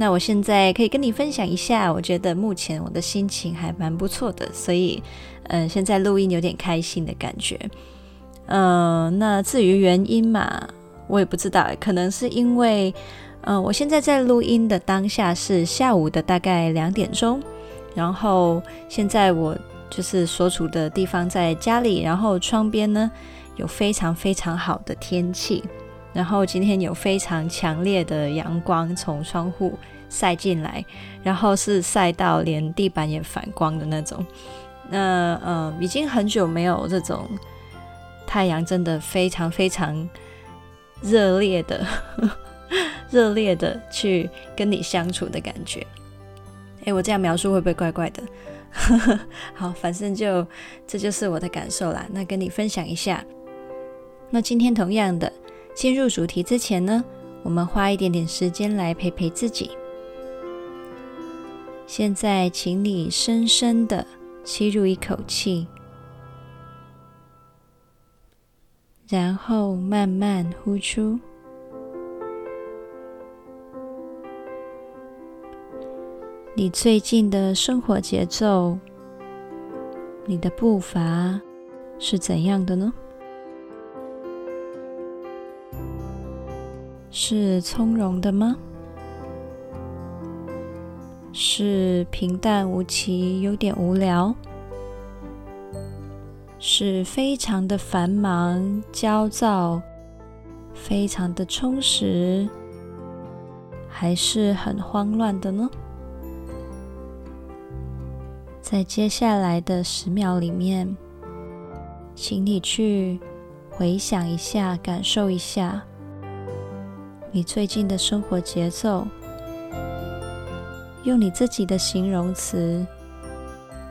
那我现在可以跟你分享一下，我觉得目前我的心情还蛮不错的，所以，嗯、现在录音有点开心的感觉。嗯、那至于原因嘛，我也不知道，可能是因为，嗯、我现在在录音的当下是下午的大概两点钟，然后现在我就是所处的地方在家里，然后窗边呢有非常非常好的天气。然后今天有非常强烈的阳光从窗户晒进来，然后是晒到连地板也反光的那种。那呃，已经很久没有这种太阳真的非常非常热烈的、热烈的去跟你相处的感觉。诶，我这样描述会不会怪怪的？好，反正就这就是我的感受啦。那跟你分享一下。那今天同样的。进入主题之前呢，我们花一点点时间来陪陪自己。现在，请你深深的吸入一口气，然后慢慢呼出。你最近的生活节奏，你的步伐是怎样的呢？是从容的吗？是平淡无奇，有点无聊？是非常的繁忙、焦躁，非常的充实，还是很慌乱的呢？在接下来的十秒里面，请你去回想一下，感受一下。你最近的生活节奏，用你自己的形容词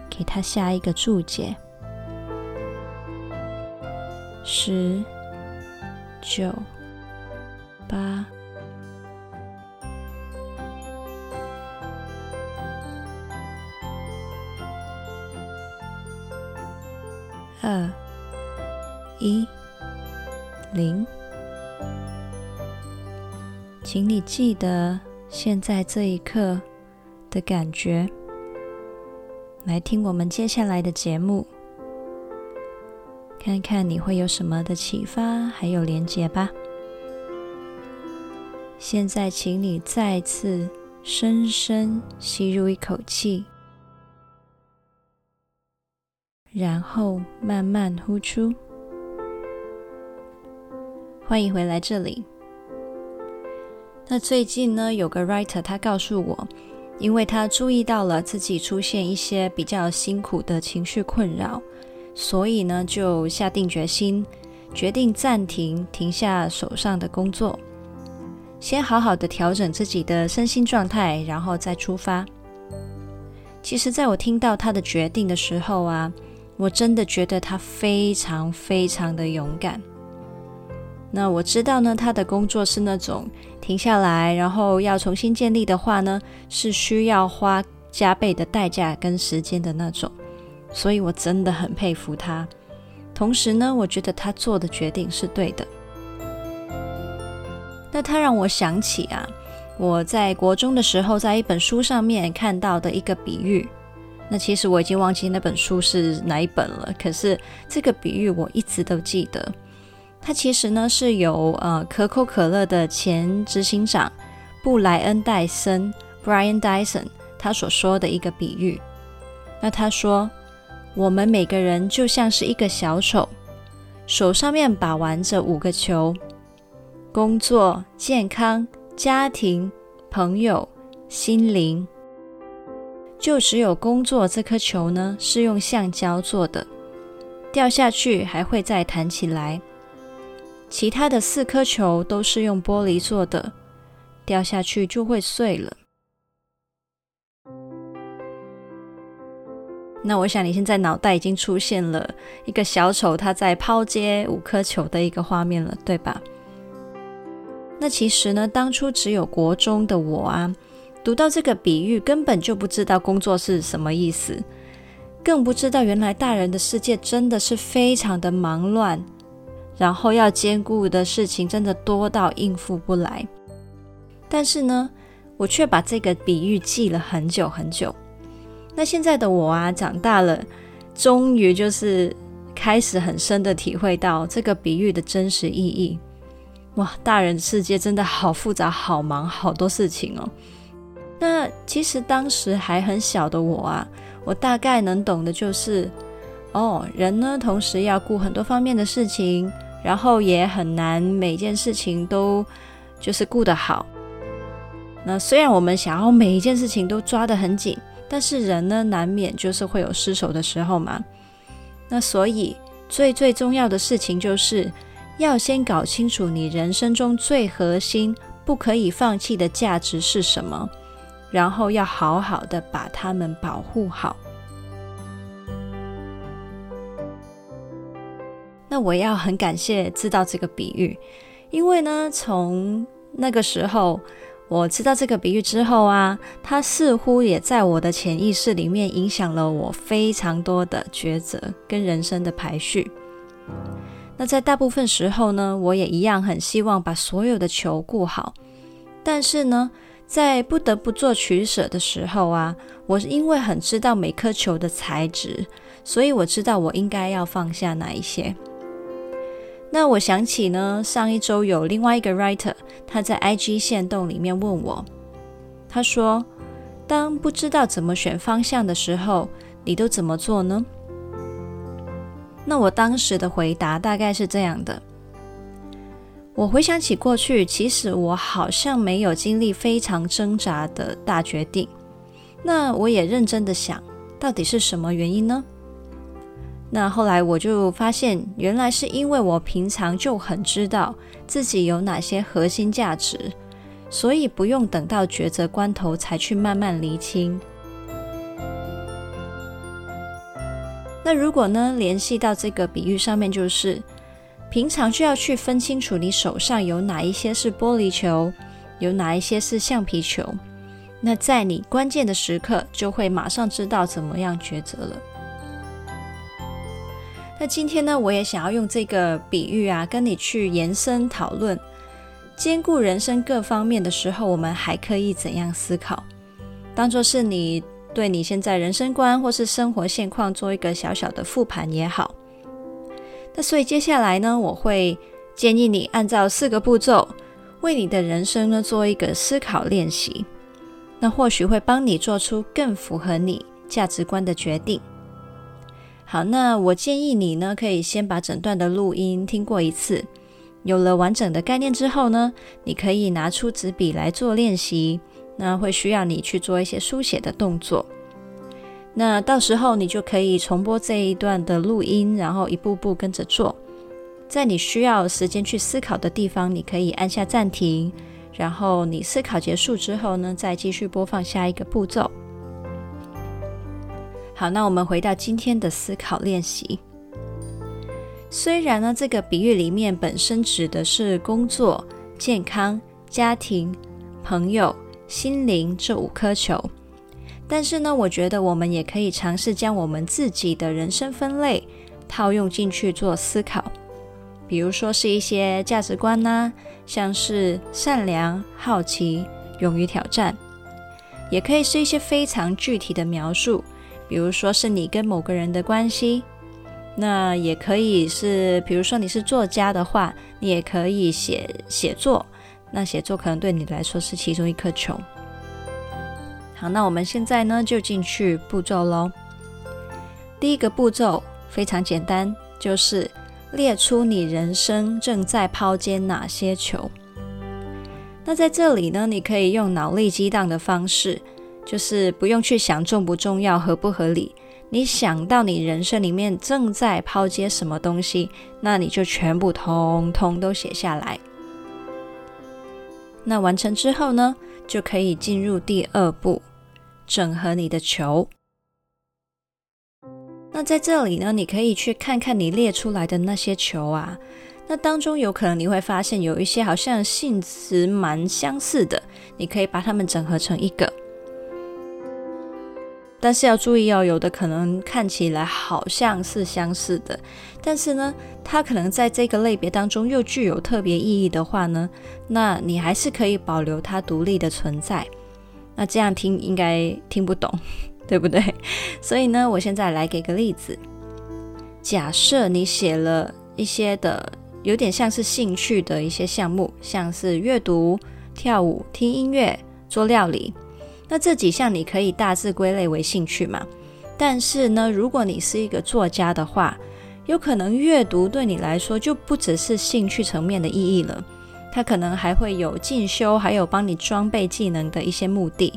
给它下一个注解：十、九、八、二、一、请你记得现在这一刻的感觉，来听我们接下来的节目，看看你会有什么的启发，还有连接吧。现在，请你再次深深吸入一口气，然后慢慢呼出。欢迎回来这里。那最近呢，有个 writer 他告诉我，因为他注意到了自己出现一些比较辛苦的情绪困扰，所以呢就下定决心，决定暂停，停下手上的工作，先好好的调整自己的身心状态，然后再出发。其实，在我听到他的决定的时候啊，我真的觉得他非常非常的勇敢。那我知道呢，他的工作是那种停下来，然后要重新建立的话呢，是需要花加倍的代价跟时间的那种，所以我真的很佩服他。同时呢，我觉得他做的决定是对的。那他让我想起啊，我在国中的时候在一本书上面看到的一个比喻。那其实我已经忘记那本书是哪一本了，可是这个比喻我一直都记得。它其实呢是由呃可口可乐的前执行长布莱恩戴森 （Brian Dyson） 他所说的一个比喻。那他说，我们每个人就像是一个小丑，手上面把玩着五个球：工作、健康、家庭、朋友、心灵。就只有工作这颗球呢是用橡胶做的，掉下去还会再弹起来。其他的四颗球都是用玻璃做的，掉下去就会碎了。那我想你现在脑袋已经出现了一个小丑他在抛接五颗球的一个画面了，对吧？那其实呢，当初只有国中的我啊，读到这个比喻，根本就不知道工作是什么意思，更不知道原来大人的世界真的是非常的忙乱，然后要兼顾的事情真的多到应付不来。但是呢，我却把这个比喻记了很久很久。那现在的我啊，长大了，终于就是开始很深的体会到这个比喻的真实意义。哇，大人世界真的好复杂、好忙，好多事情哦。那其实当时还很小的我啊，我大概能懂的就是，哦，人呢同时要顾很多方面的事情，然后也很难每件事情都就是顾得好。那虽然我们想要每一件事情都抓得很紧，但是人呢难免就是会有失手的时候嘛。那所以最最重要的事情就是。要先搞清楚你人生中最核心、不可以放弃的价值是什么，然后要好好的把它们保护好。那我要很感谢知道这个比喻，因为呢，从那个时候我知道这个比喻之后啊，它似乎也在我的潜意识里面影响了我非常多的抉择跟人生的排序。那在大部分时候呢，我也一样很希望把所有的球顾好，但是呢，在不得不做取舍的时候啊，我是因为很知道每颗球的材质，所以我知道我应该要放下哪一些。那我想起呢，上一周有另外一个 writer，他在 IG 线动里面问我，他说：“当不知道怎么选方向的时候，你都怎么做呢？”那我当时的回答大概是这样的：我回想起过去，其实我好像没有经历非常挣扎的大决定。那我也认真的想，到底是什么原因呢？那后来我就发现，原来是因为我平常就很知道自己有哪些核心价值，所以不用等到抉择关头才去慢慢厘清。那如果呢，联系到这个比喻上面，就是平常就要去分清楚你手上有哪一些是玻璃球，有哪一些是橡皮球。那在你关键的时刻，就会马上知道怎么样抉择了。那今天呢，我也想要用这个比喻啊，跟你去延伸讨论，兼顾人生各方面的时候，我们还可以怎样思考？当做是你。对你现在人生观或是生活现况做一个小小的复盘也好。那所以接下来呢，我会建议你按照四个步骤，为你的人生呢做一个思考练习。那或许会帮你做出更符合你价值观的决定。好，那我建议你呢，可以先把整段的录音听过一次。有了完整的概念之后呢，你可以拿出纸笔来做练习。那会需要你去做一些书写的动作，那到时候你就可以重播这一段的录音，然后一步步跟着做。在你需要时间去思考的地方，你可以按下暂停，然后你思考结束之后呢，再继续播放下一个步骤。好，那我们回到今天的思考练习。虽然呢，这个比喻里面本身指的是工作、健康、家庭、朋友。心灵这五颗球，但是呢，我觉得我们也可以尝试将我们自己的人生分类套用进去做思考，比如说是一些价值观呐、像是善良、好奇、勇于挑战，也可以是一些非常具体的描述，比如说是你跟某个人的关系，那也可以是，比如说你是作家的话，你也可以写写作。那写作可能对你来说是其中一颗球。好，那我们现在呢就进去步骤喽。第一个步骤非常简单，就是列出你人生正在抛接哪些球。那在这里呢，你可以用脑力激荡的方式，就是不用去想重不重要、合不合理。你想到你人生里面正在抛接什么东西，那你就全部通通都写下来。那完成之后呢，就可以进入第二步，整合你的球。那在这里呢，你可以去看看你列出来的那些球啊，那当中有可能你会发现有一些好像性质蛮相似的，你可以把它们整合成一个。但是要注意哦，有的可能看起来好像是相似的，但是呢，它可能在这个类别当中又具有特别意义的话呢，那你还是可以保留它独立的存在。那这样听应该听不懂，对不对？所以呢，我现在来给个例子。假设你写了一些的有点像是兴趣的一些项目，像是阅读、跳舞、听音乐、做料理。那这几项你可以大致归类为兴趣嘛？但是呢，如果你是一个作家的话，有可能阅读对你来说就不只是兴趣层面的意义了，它可能还会有进修，还有帮你装备技能的一些目的。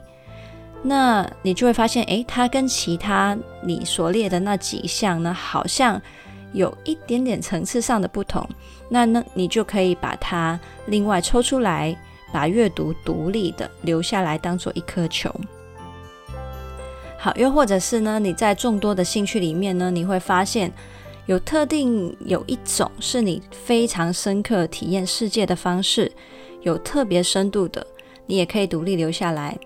那你就会发现，诶，它跟其他你所列的那几项呢，好像有一点点层次上的不同。那呢，你就可以把它另外抽出来。把阅读独立的留下来，当做一颗球。好，又或者是呢，你在众多的兴趣里面呢，你会发现有特定有一种是你非常深刻体验世界的方式，有特别深度的，你也可以独立留下来。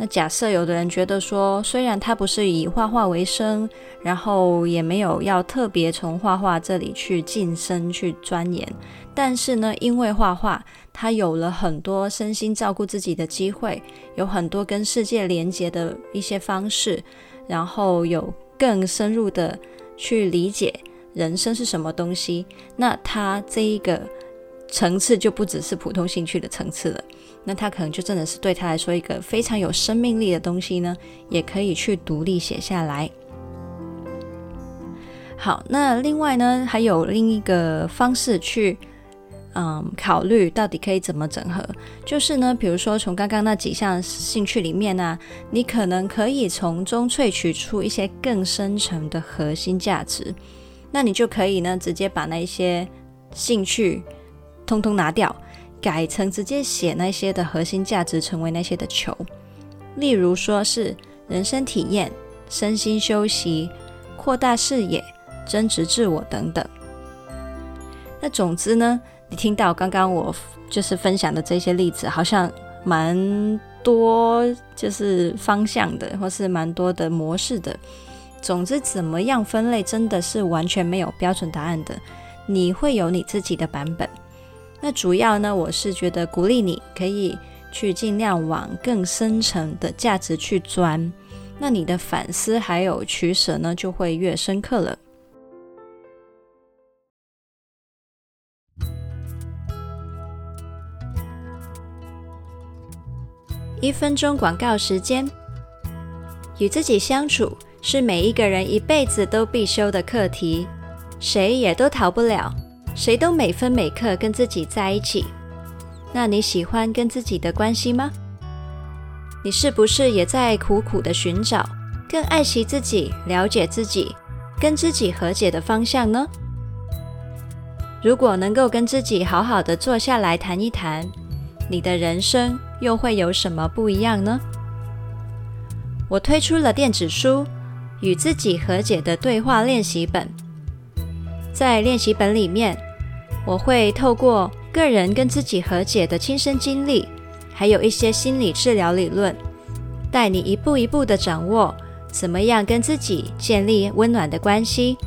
那假设有的人觉得说，虽然他不是以画画为生，然后也没有要特别从画画这里去晋升去钻研，但是呢，因为画画，他有了很多身心照顾自己的机会，有很多跟世界连接的一些方式，然后有更深入的去理解人生是什么东西，那他这一个层次就不只是普通兴趣的层次了。那他可能就真的是对他来说一个非常有生命力的东西呢，也可以去独立写下来。好，那另外呢，还有另一个方式去，嗯，考虑到底可以怎么整合，就是呢，比如说从刚刚那几项兴趣里面呢，你可能可以从中萃取出一些更深层的核心价值，那你就可以呢，直接把那一些兴趣通通拿掉。改成直接写那些的核心价值，成为那些的球，例如说是人生体验、身心休息、扩大视野、增值自我等等。那总之呢，你听到刚刚我就是分享的这些例子，好像蛮多，就是方向的，或是蛮多的模式的。总之，怎么样分类，真的是完全没有标准答案的，你会有你自己的版本。那主要呢，我是觉得鼓励你可以去尽量往更深层的价值去钻，那你的反思还有取舍呢，就会越深刻了。一分钟广告时间，与自己相处是每一个人一辈子都必修的课题，谁也都逃不了。谁都每分每刻跟自己在一起，那你喜欢跟自己的关系吗？你是不是也在苦苦的寻找更爱惜自己、了解自己、跟自己和解的方向呢？如果能够跟自己好好的坐下来谈一谈，你的人生又会有什么不一样呢？我推出了电子书《与自己和解的对话练习本》，在练习本里面。我会透过个人跟自己和解的亲身经历，还有一些心理治疗理论，带你一步一步的掌握怎么样跟自己建立温暖的关系，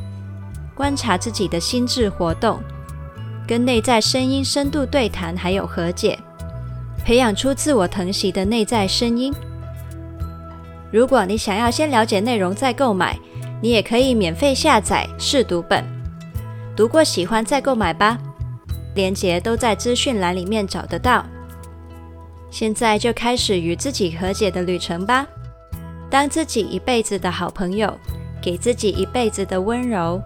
观察自己的心智活动，跟内在声音深度对谈，还有和解，培养出自我疼惜的内在声音。如果你想要先了解内容再购买，你也可以免费下载试读本，读过喜欢再购买吧。连结都在资讯栏里面找得到。现在就开始与自己和解的旅程吧，当自己一辈子的好朋友，给自己一辈子的温柔。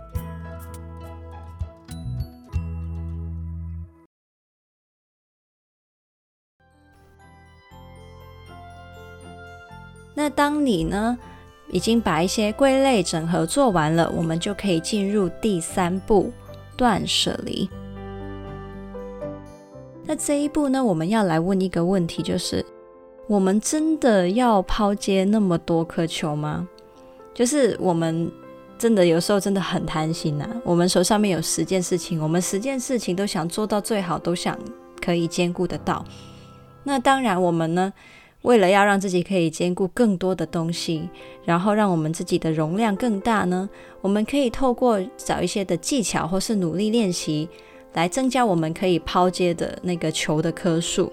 那当你呢，已经把一些归类整合做完了，我们就可以进入第三步，断舍离。那这一步呢，我们要来问一个问题，就是我们真的要抛接那么多颗球吗？就是我们真的有时候真的很贪心呐、我们手上面有十件事情，我们十件事情都想做到最好，都想可以兼顾得到。那当然，我们呢，为了要让自己可以兼顾更多的东西，然后让我们自己的容量更大呢，我们可以透过找一些的技巧，或是努力练习，来增加我们可以抛接的那个球的颗数。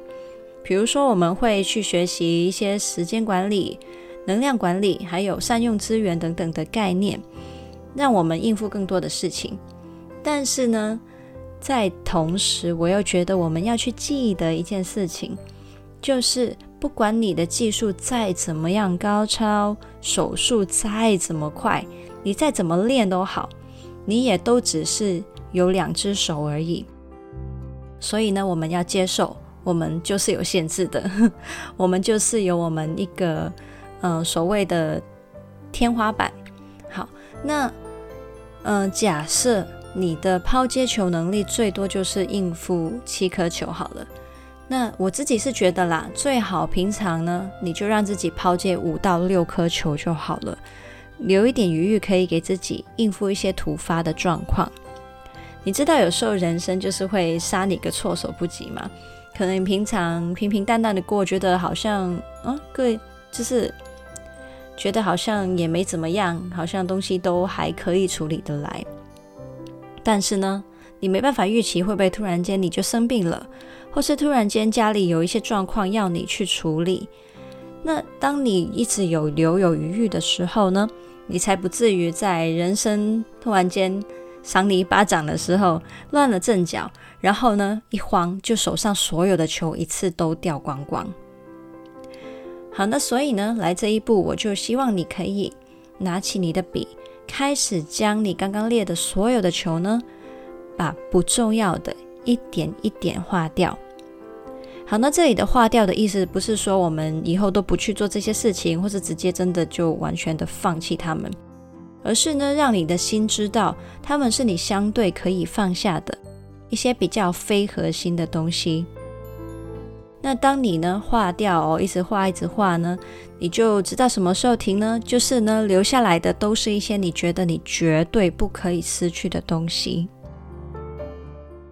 比如说，我们会去学习一些时间管理、能量管理，还有善用资源等等的概念，让我们应付更多的事情。但是呢，在同时，我又觉得我们要去记得一件事情。就是不管你的技术再怎么样高超，手速再怎么快，你再怎么练都好，你也都只是有两只手而已。所以呢，我们要接受，我们就是有限制的，我们就是有我们一个呃所谓的天花板。好，那呃假设你的抛接球能力最多就是应付七颗球好了。那我自己是觉得啦，最好平常呢，你就让自己抛接五到六颗球就好了，留一点余裕，可以给自己应付一些突发的状况。你知道，有时候人生就是会杀你个措手不及嘛。可能你平常平平淡淡的过，觉得好像啊，各位就是觉得好像也没怎么样，好像东西都还可以处理得来。但是呢，你没办法预期会不会突然间你就生病了。或是突然间家里有一些状况要你去处理，那当你一直有留有余裕的时候呢，你才不至于在人生突然间赏你一巴掌的时候乱了阵脚，然后呢一慌就手上所有的球一次都掉光光。好，那所以呢，来这一步我就希望你可以拿起你的笔，开始将你刚刚列的所有的球呢，把不重要的一点一点划掉。好，那这里的划掉的意思不是说我们以后都不去做这些事情，或是直接真的就完全的放弃他们，而是呢，让你的心知道他们是你相对可以放下的一些比较非核心的东西。那当你呢划掉哦，一直划一直划呢，你就知道什么时候停呢？就是呢，留下来的都是一些你觉得你绝对不可以失去的东西。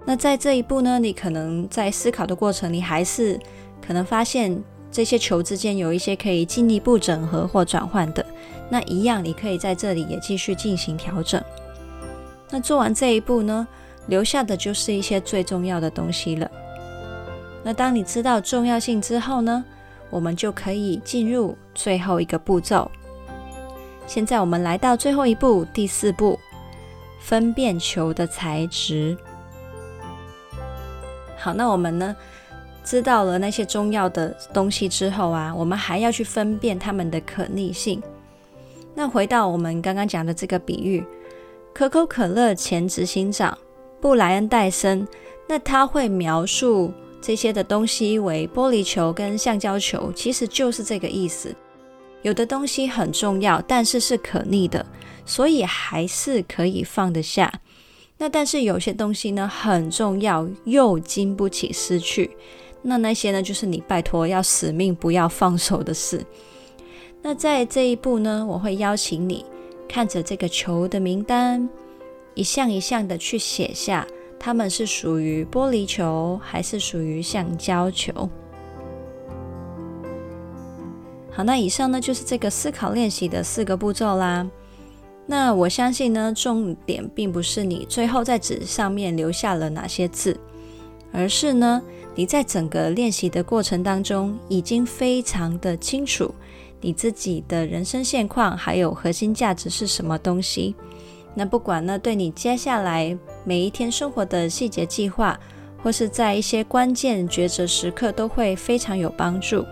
那在这一步呢，你可能在思考的过程，你还是可能发现这些球之间有一些可以进一步整合或转换的。那一样，你可以在这里也继续进行调整。那做完这一步呢，留下的就是一些最重要的东西了。那当你知道重要性之后呢，我们就可以进入最后一个步骤。现在我们来到最后一步，第四步，分辨球的材质。好，那我们呢，知道了那些重要的东西之后啊，我们还要去分辨它们的可逆性。那回到我们刚刚讲的这个比喻，可口可乐前执行长布莱恩戴森，那他会描述这些的东西为玻璃球跟橡胶球，其实就是这个意思。有的东西很重要，但是是可逆的，所以还是可以放得下。那但是有些东西呢，很重要，又经不起失去，那那些呢，就是你拜托要死命不要放手的事。那在这一步呢，我会邀请你看着这个球的名单，一项一项的去写下，它们是属于玻璃球还是属于橡胶球。好，那以上呢，就是这个思考练习的四个步骤啦。那我相信呢，重点并不是你最后在纸上面留下了哪些字，而是呢，你在整个练习的过程当中，已经非常的清楚你自己的人生现况，还有核心价值是什么东西。那不管呢，对你接下来每一天生活的细节计划，或是在一些关键抉择时刻，都会非常有帮助。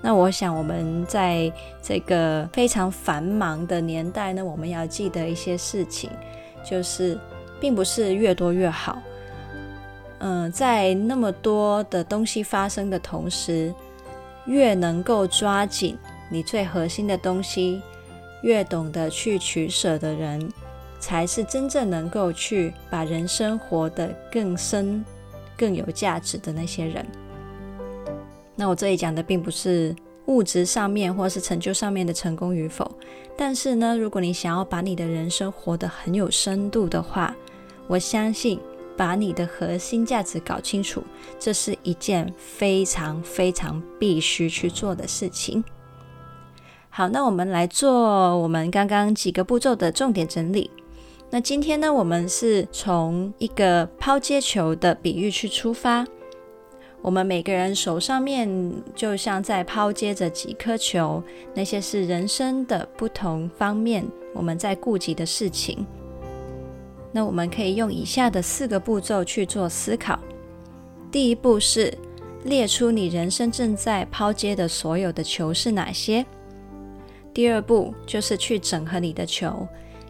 那我想，我们在这个非常繁忙的年代呢，我们要记得一些事情，就是并不是越多越好。嗯，在那么多的东西发生的同时，越能够抓紧你最核心的东西，越懂得去取舍的人，才是真正能够去把人生活得更深、更有价值的那些人。那我这里讲的并不是物质上面或是成就上面的成功与否。但是呢，如果你想要把你的人生活得很有深度的话，我相信把你的核心价值搞清楚，这是一件非常非常必须去做的事情。好，那我们来做我们刚刚几个步骤的重点整理。那今天呢，我们是从一个抛接球的比喻去出发。我们每个人手上面就像在抛接着几颗球，那些是人生的不同方面我们在顾及的事情。那我们可以用以下的四个步骤去做思考。第一步是列出你人生正在抛接的所有的球是哪些。第二步就是去整合你的球，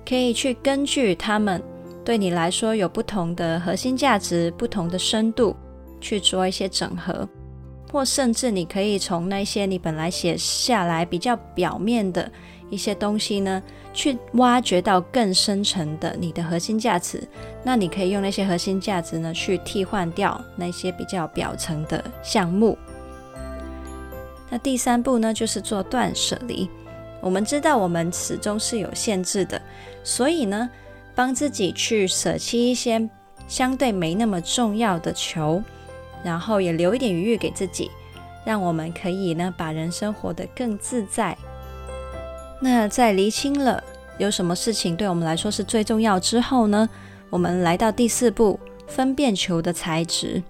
可以去根据它们对你来说有不同的核心价值、不同的深度。去做一些整合，或甚至你可以从那些你本来写下来比较表面的一些东西呢，去挖掘到更深层的你的核心价值。那你可以用那些核心价值呢，去替换掉那些比较表层的项目。那第三步呢，就是做断舍离。我们知道我们始终是有限制的，所以呢，帮自己去舍弃一些相对没那么重要的球。然后也留一点余裕给自己，让我们可以呢把人生活得更自在。那在厘清了有什么事情对我们来说是最重要之后呢，我们来到第四步，分辨球的材质。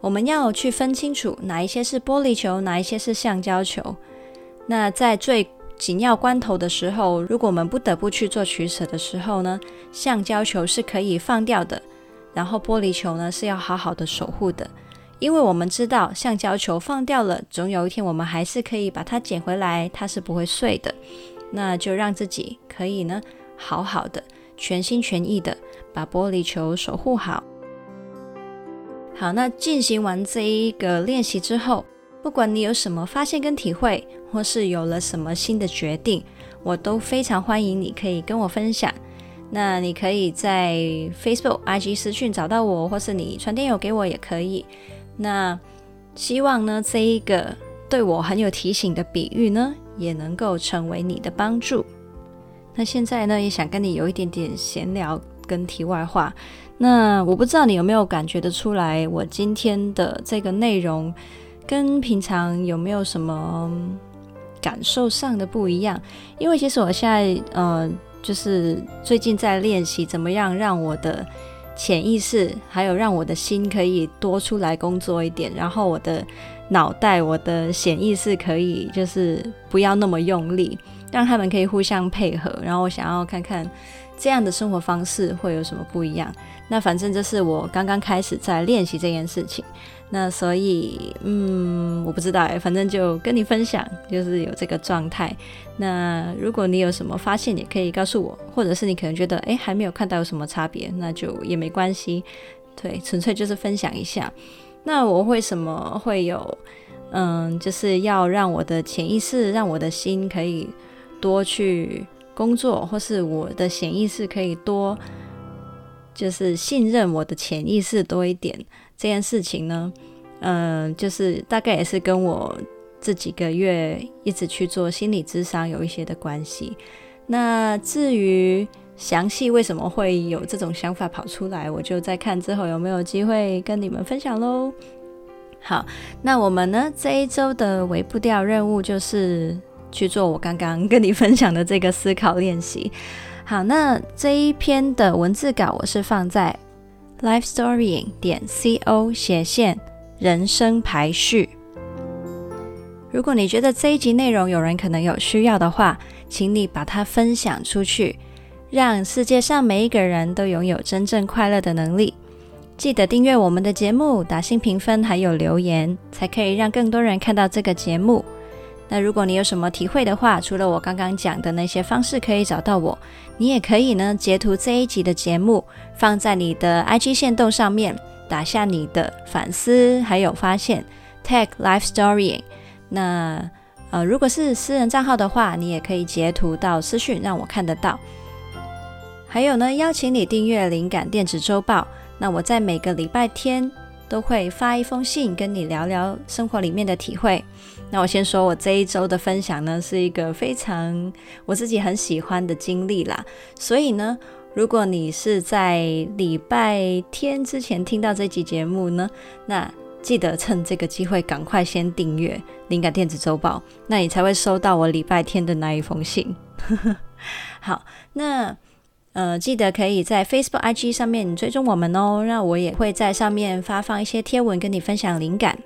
我们要去分清楚哪一些是玻璃球，哪一些是橡胶球。那在最紧要关头的时候，如果我们不得不去做取舍的时候呢，橡胶球是可以放掉的。然后玻璃球呢是要好好的守护的，因为我们知道橡胶球放掉了，总有一天我们还是可以把它捡回来，它是不会碎的。那就让自己可以呢好好的全心全意的把玻璃球守护好。好，那进行完这一个练习之后，不管你有什么发现跟体会，或是有了什么新的决定，我都非常欢迎你可以跟我分享。那你可以在 Facebook、IG 私讯找到我，或是你传电邮给我也可以。那希望呢，这一个对我很有提醒的比喻呢，也能够成为你的帮助。那现在呢，也想跟你有一点点闲聊跟题外话。那我不知道你有没有感觉得出来，我今天的这个内容跟平常有没有什么感受上的不一样？因为其实我现在呃。就是最近在练习怎么样让我的潜意识，还有让我的心可以多出来工作一点，然后我的脑袋、我的潜意识可以就是不要那么用力，让他们可以互相配合。然后我想要看看这样的生活方式会有什么不一样。那反正这是我刚刚开始在练习这件事情。那所以，嗯，我不知道哎，反正就跟你分享，就是有这个状态。那如果你有什么发现，也可以告诉我，或者是你可能觉得，哎，还没有看到有什么差别，那就也没关系。对，纯粹就是分享一下。那我为什么会有，嗯，就是要让我的潜意识，让我的心可以多去工作，或是我的潜意识可以多，就是信任我的潜意识多一点。这件事情呢，嗯、就是大概也是跟我这几个月一直去做心理咨商有一些的关系。那至于详细为什么会有这种想法跑出来，我就再看之后有没有机会跟你们分享喽。好，那我们呢，这一周的微步调任务就是去做我刚刚跟你分享的这个思考练习。好，那这一篇的文字稿我是放在。Lifestorying 点 co 斜线人生排序。如果你觉得这一集内容有人可能有需要的话，请你把它分享出去，让世界上每一个人都拥有真正快乐的能力。记得订阅我们的节目，打新评分，还有留言，才可以让更多人看到这个节目。那如果你有什么体会的话，除了我刚刚讲的那些方式可以找到我，你也可以呢截图这一集的节目，放在你的 IG 线动上面，打下你的反思还有发现，tag life story。那呃，如果是私人账号的话，你也可以截图到私讯让我看得到。还有呢，邀请你订阅灵感电子周报。那我在每个礼拜天都会发一封信跟你聊聊生活里面的体会。那我先说，我这一周的分享呢，是一个非常我自己很喜欢的经历啦。所以呢，如果你是在礼拜天之前听到这集节目呢，那记得趁这个机会赶快先订阅灵感电子周报，那你才会收到我礼拜天的那一封信。好，那。呃，记得可以在 Facebook、IG 上面追踪我们哦。那我也会在上面发放一些贴文，跟你分享灵感，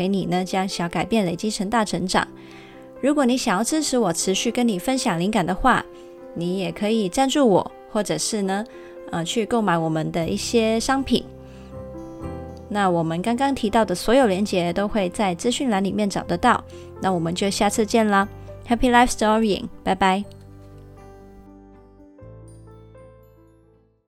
陪你呢将小改变累积成大成长。如果你想要支持我持续跟你分享灵感的话，你也可以赞助我，或者是呢，呃，去购买我们的一些商品。那我们刚刚提到的所有连接都会在资讯栏里面找得到。那我们就下次见啦，Happy Life Storying，拜拜。